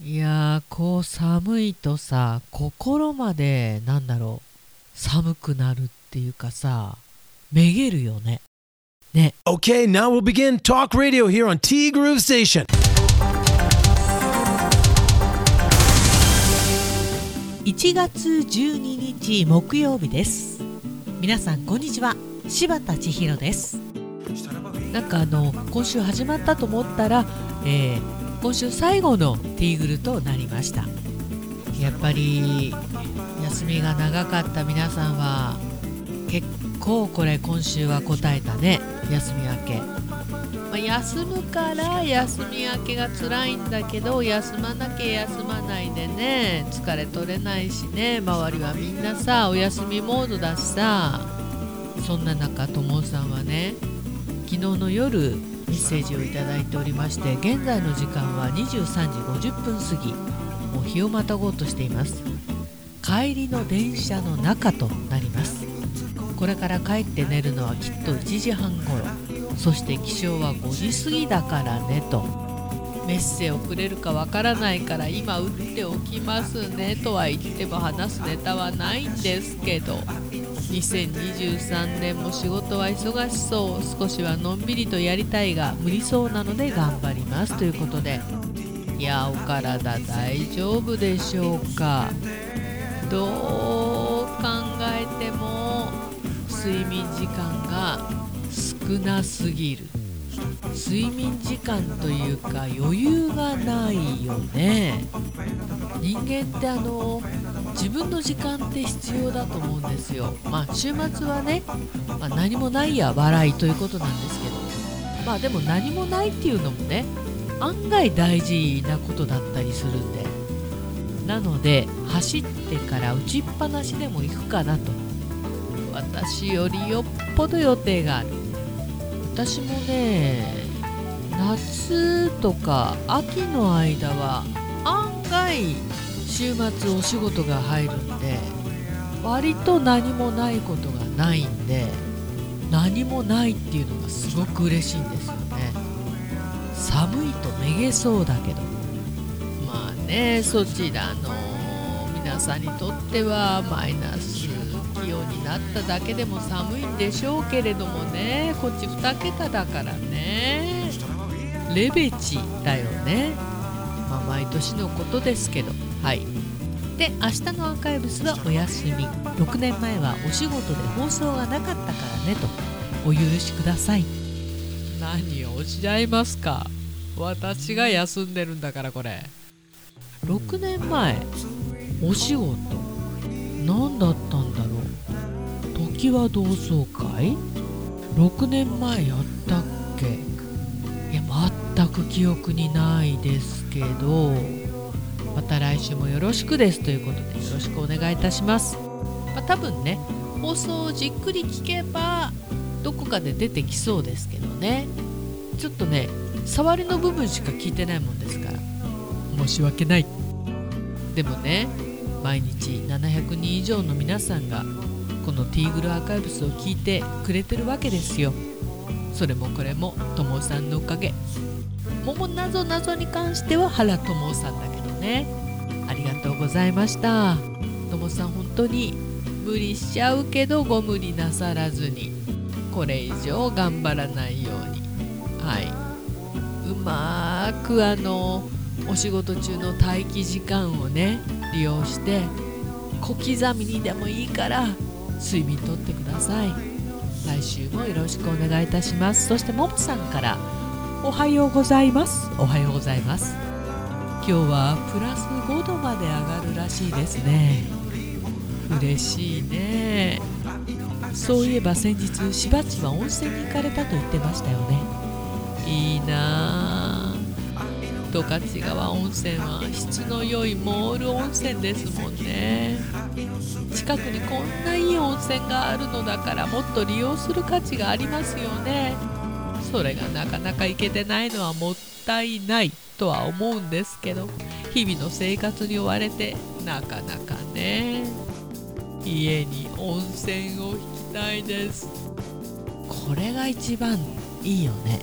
いやーこう寒いとさ心までなんだろう寒くなるっていうかさめげるよね。ね。Okay, now we'll begin talk radio here on T Groove Station. 1月12日木曜日です。皆さんこんにちは。柴田千尋です。なんかあの今週始まったと思ったら、えー今週最後のティーグルとなりました。やっぱり休みが長かった皆さんは結構これ今週は答えたね。休み明け、まあ休むから休み明けが辛いんだけど休まなきゃ休まないでね。疲れ取れないしね。周りはみんなさお休みモードだしさ。そんな中ともさんはね昨日の夜メッセージをいただいておりまして現在の時間は23時50分過ぎもう日をまたごうとしています。帰りの電車の中となります。これから帰って寝るのはきっと1時半頃。そして起床は5時過ぎだからねと。メッセをくれるかわからないから今打っておきますねとは言っても話すネタはないんですけど。2023年も仕事は忙しそう。少しはのんびりとやりたいが無理そうなので頑張ります。ということでいやお体大丈夫でしょうか？どう考えても睡眠時間が少なすぎる。睡眠時間というか余裕がないよね。人間ってあの自分の時間って必要だと思うんですよ。まあ週末はね、まあ何もないや笑いということなんですけど。まあでも何もないっていうのもね案外大事なことだったりするんで。なので走ってから打ちっぱなしでも行くかなと。私よりよっぽど予定がある。私もね夏とか秋の間は案外週末お仕事が入るんで割と何もないことがないんで何もないっていうのがすごく嬉しいんですよね。寒いとめげそうだけど。まあねそちらの皆さんにとってはマイナス気温になっただけでも寒いんでしょうけれどもね。こっち2桁だからね。レベチだよね。まあ毎年のことですけど。はい。で明日のアーカイブスはお休み。6年前はお仕事で放送がなかったからねと。お許しください。何をおっしゃいますか。私が休んでるんだからこれ。6年前お仕事。何だったんだろう。時は同窓会？6年前やったっけ？いや全く記憶にないですけどまた来週もよろしくですということでよろしくお願いいたします、まあ、多分ね放送をじっくり聞けばどこかで出てきそうですけどね。ちょっとね触りの部分しか聞いてないもんですから。申し訳ない。でもね毎日700人以上の皆さんがこのティーグルアーカイブスを聞いてくれてるわけですよ。それもこれもともさんのおかげ。桃なぞなぞに関しては原友さんだけ。ね。ありがとうございました。ともさん本当に無理しちゃうけどご無理なさらずにこれ以上頑張らないように。はい。うまーくあのお仕事中の待機時間をね利用して小刻みにでもいいから睡眠とってください。来週もよろしくお願いいたします。そしてももさんからおはようございます。おはようございます今日はプラス5度まで上がるらしいですね。嬉しいね。そういえば先日しばちは温泉に行かれたと言ってましたよね。いいな。あ十勝川温泉は質の良いモール温泉ですもんね。近くにこんないい温泉があるのだからもっと利用する価値がありますよね。それがなかなか行けてないのはもったいない。とは思うんですけど日々の生活に追われてなかなかね家に温泉を引きたいです。これが一番いいよね。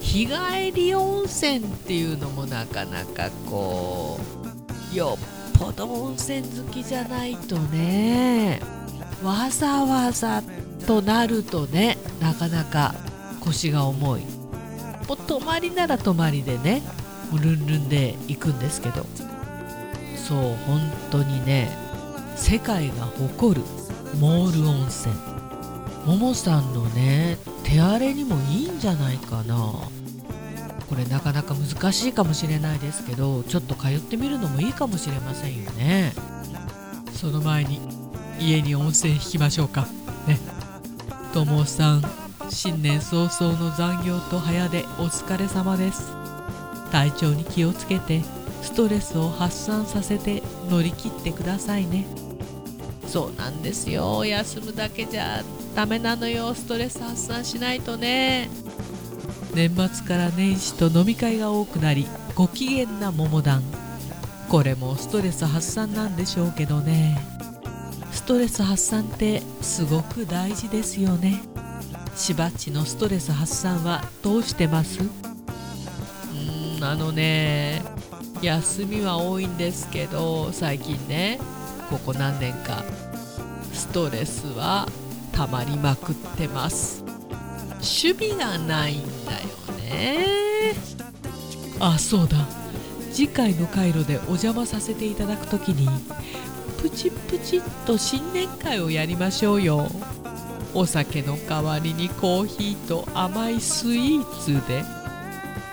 日帰り温泉っていうのもなかなかこうよっぽど温泉好きじゃないとねわざわざとなるとねなかなか腰が重い。もう泊まりなら泊まりでねうルンルンで行くんですけど。そう本当にね世界が誇るモール温泉。ももさんのね手荒れにもいいんじゃないかな。これなかなか難しいかもしれないですけどちょっと通ってみるのもいいかもしれませんよね。その前に家に温泉引きましょうか。ね。ともさん新年早々の残業と早出お疲れ様です。体調に気をつけてストレスを発散させて乗り切ってくださいね。そうなんですよ。休むだけじゃダメなのよ。ストレス発散しないとね。年末から年始と飲み会が多くなりご機嫌な桃団これもストレス発散なんでしょうけどね。ストレス発散ってすごく大事ですよね。しばっちのストレス発散はどうしてます？うーんあのね休みは多いんですけど最近ねここ何年かストレスは溜まりまくってます。守備がないんだよね。あそうだ。次回の回路でお邪魔させていただく時にプチプチっと新年会をやりましょうよ。お酒の代わりにコーヒーと甘いスイーツで。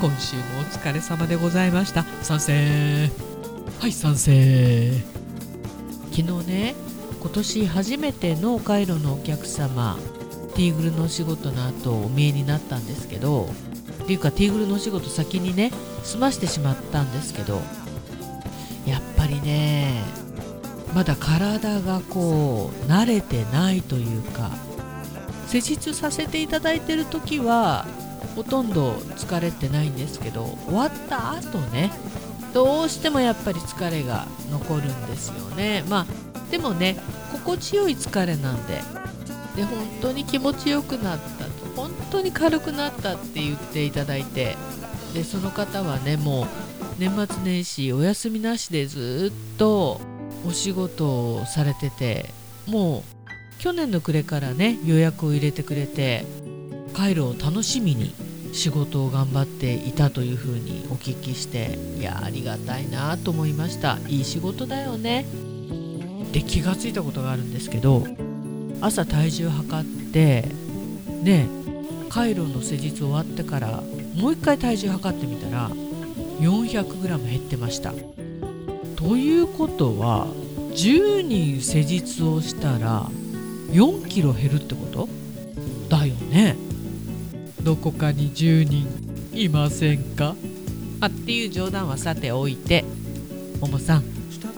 今週もお疲れ様でございました。賛成。はい賛成。昨日ね今年初めてのカイロのお客様ティーグルのお仕事の後お見えになったんですけどっていうかティーグルのお仕事先にね済ましてしまったんですけどやっぱりねまだ体がこう慣れてないというか施術させていただいてる時はほとんど疲れてないんですけど終わった後ねどうしてもやっぱり疲れが残るんですよね。まあでもね心地よい疲れなんでで本当に気持ちよくなったと本当に軽くなったって言っていただいてでその方はねもう年末年始お休みなしでずっとお仕事をされててもう去年の暮れからね予約を入れてくれてカイロを楽しみに仕事を頑張っていたというふうにお聞きしていやありがたいなと思いました。いい仕事だよね。で気がついたことがあるんですけど朝体重測ってねカイロの施術終わってからもう一回体重測ってみたら 400g 減ってました。ということは10人施術をしたら4キロ減るってこと？だよね。どこかに10人いませんか？あっていう冗談はさておいてももさん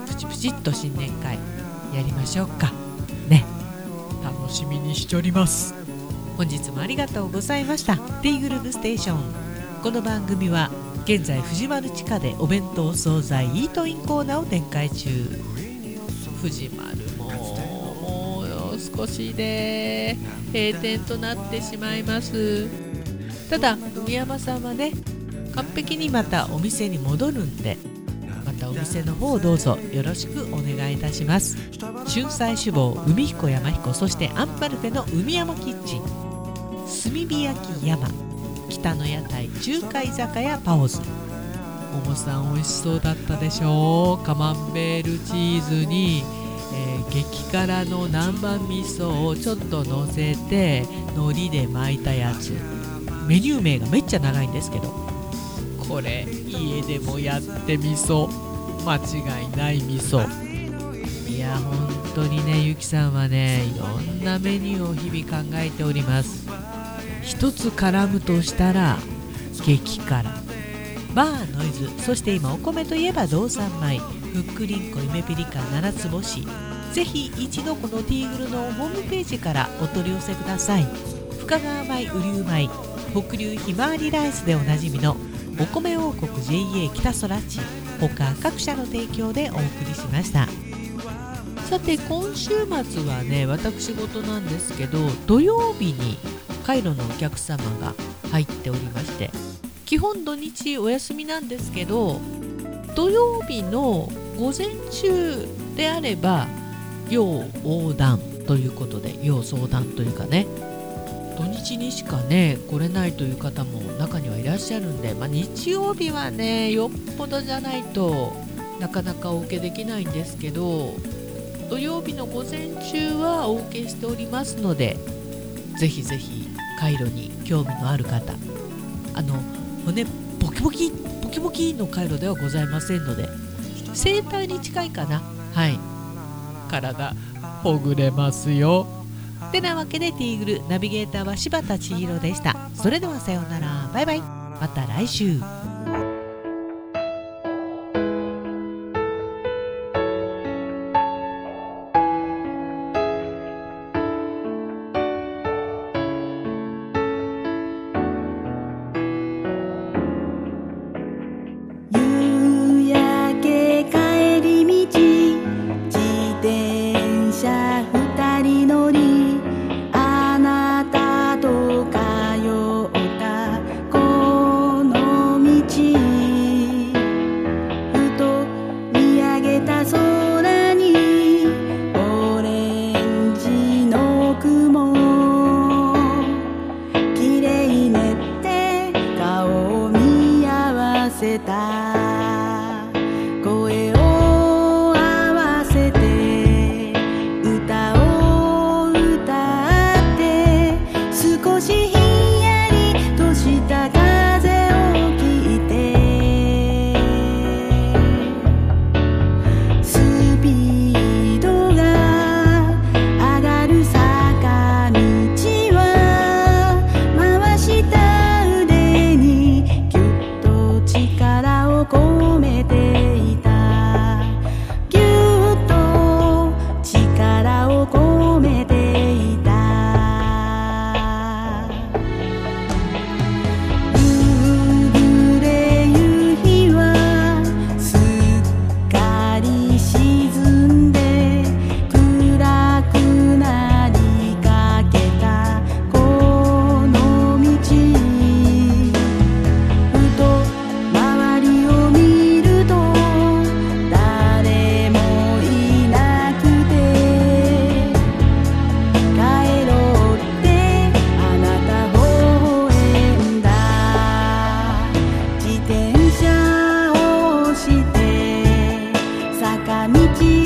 プチプチっと新年会やりましょうか。ね。楽しみにしております。本日もありがとうございました。ティーグループステーション。この番組は現在藤丸地下でお弁当惣菜イートインコーナーを展開中。藤丸少しで閉店となってしまいます。ただ海山さんはね完璧にまたお店に戻るんでまたお店の方をどうぞよろしくお願いいたします。春菜志望海彦山彦そしてアンパルフェの海山キッチン。炭火焼き山北の屋台中華居酒屋パオズ。ももさん美味しそうだったでしょう。カマンベールチーズに、えー激辛の南蛮味噌をちょっと乗せて海苔で巻いたやつ。メニュー名がめっちゃ長いんですけど。これ家でもやってみそう間違いない味噌。いや本当にねゆきさんはねいろんなメニューを日々考えております。一つ絡むとしたら激辛。バーノイズ。そして今お米といえば道産米。ふっくりんこゆめぴりか七つ星。ぜひ一度このティーグルのホームページからお取り寄せください。深川米雨竜米北流ひまわりライスでおなじみのお米王国 JA 北空地他各社の提供でお送りしました。さて今週末はね私事なんですけど土曜日にカイロのお客様が入っておりまして基本土日お休みなんですけど土曜日の午前中であれば要横断ということで要相談というかね。土日にしかね来れないという方も中にはいらっしゃるんで、まあ、日曜日はねよっぽどじゃないとなかなかお受けできないんですけど土曜日の午前中はお受けしておりますのでぜひぜひ回路に興味のある方あの骨ボキボキボキボキの回路ではございませんので整体に近いかな。はい。体ほぐれますよ。てなわけでティーグルナビゲーターは柴田千尋でした。それではさようなら。バイバイ。また来週。You.